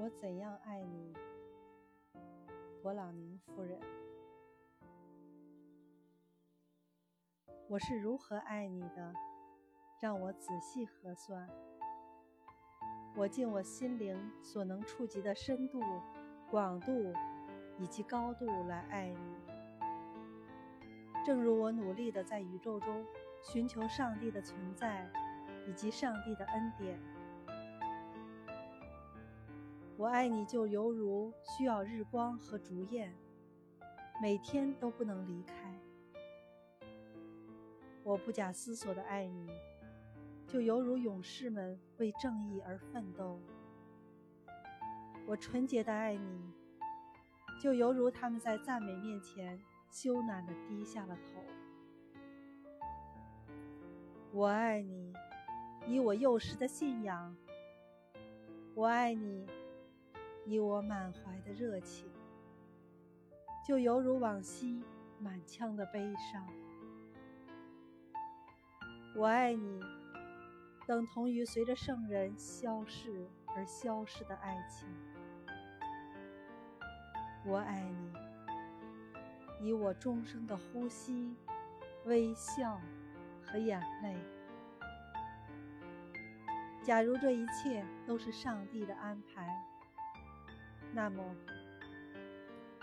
我怎样爱你，勃朗宁夫人？我是如何爱你的？让我仔细核算。我尽我心灵所能触及的深度、广度以及高度来爱你，正如我努力地在宇宙中寻求上帝的存在以及上帝的恩典。我爱你，就犹如需要日光和烛焰，每天都不能离开。我不假思索的爱你。就犹如勇士们为正义而奋斗，我纯洁的爱你；就犹如他们在赞美面前羞赧的低下了头。我爱你，以我幼时的信仰；我爱你，以我满怀的热情。就犹如往昔满腔的悲伤。我爱你。等同于随着圣人消逝而消失的爱情。我爱你，以我终生的呼吸、微笑和眼泪。假如这一切都是上帝的安排，那么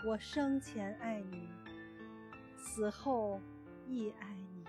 我生前爱你，死后亦爱你。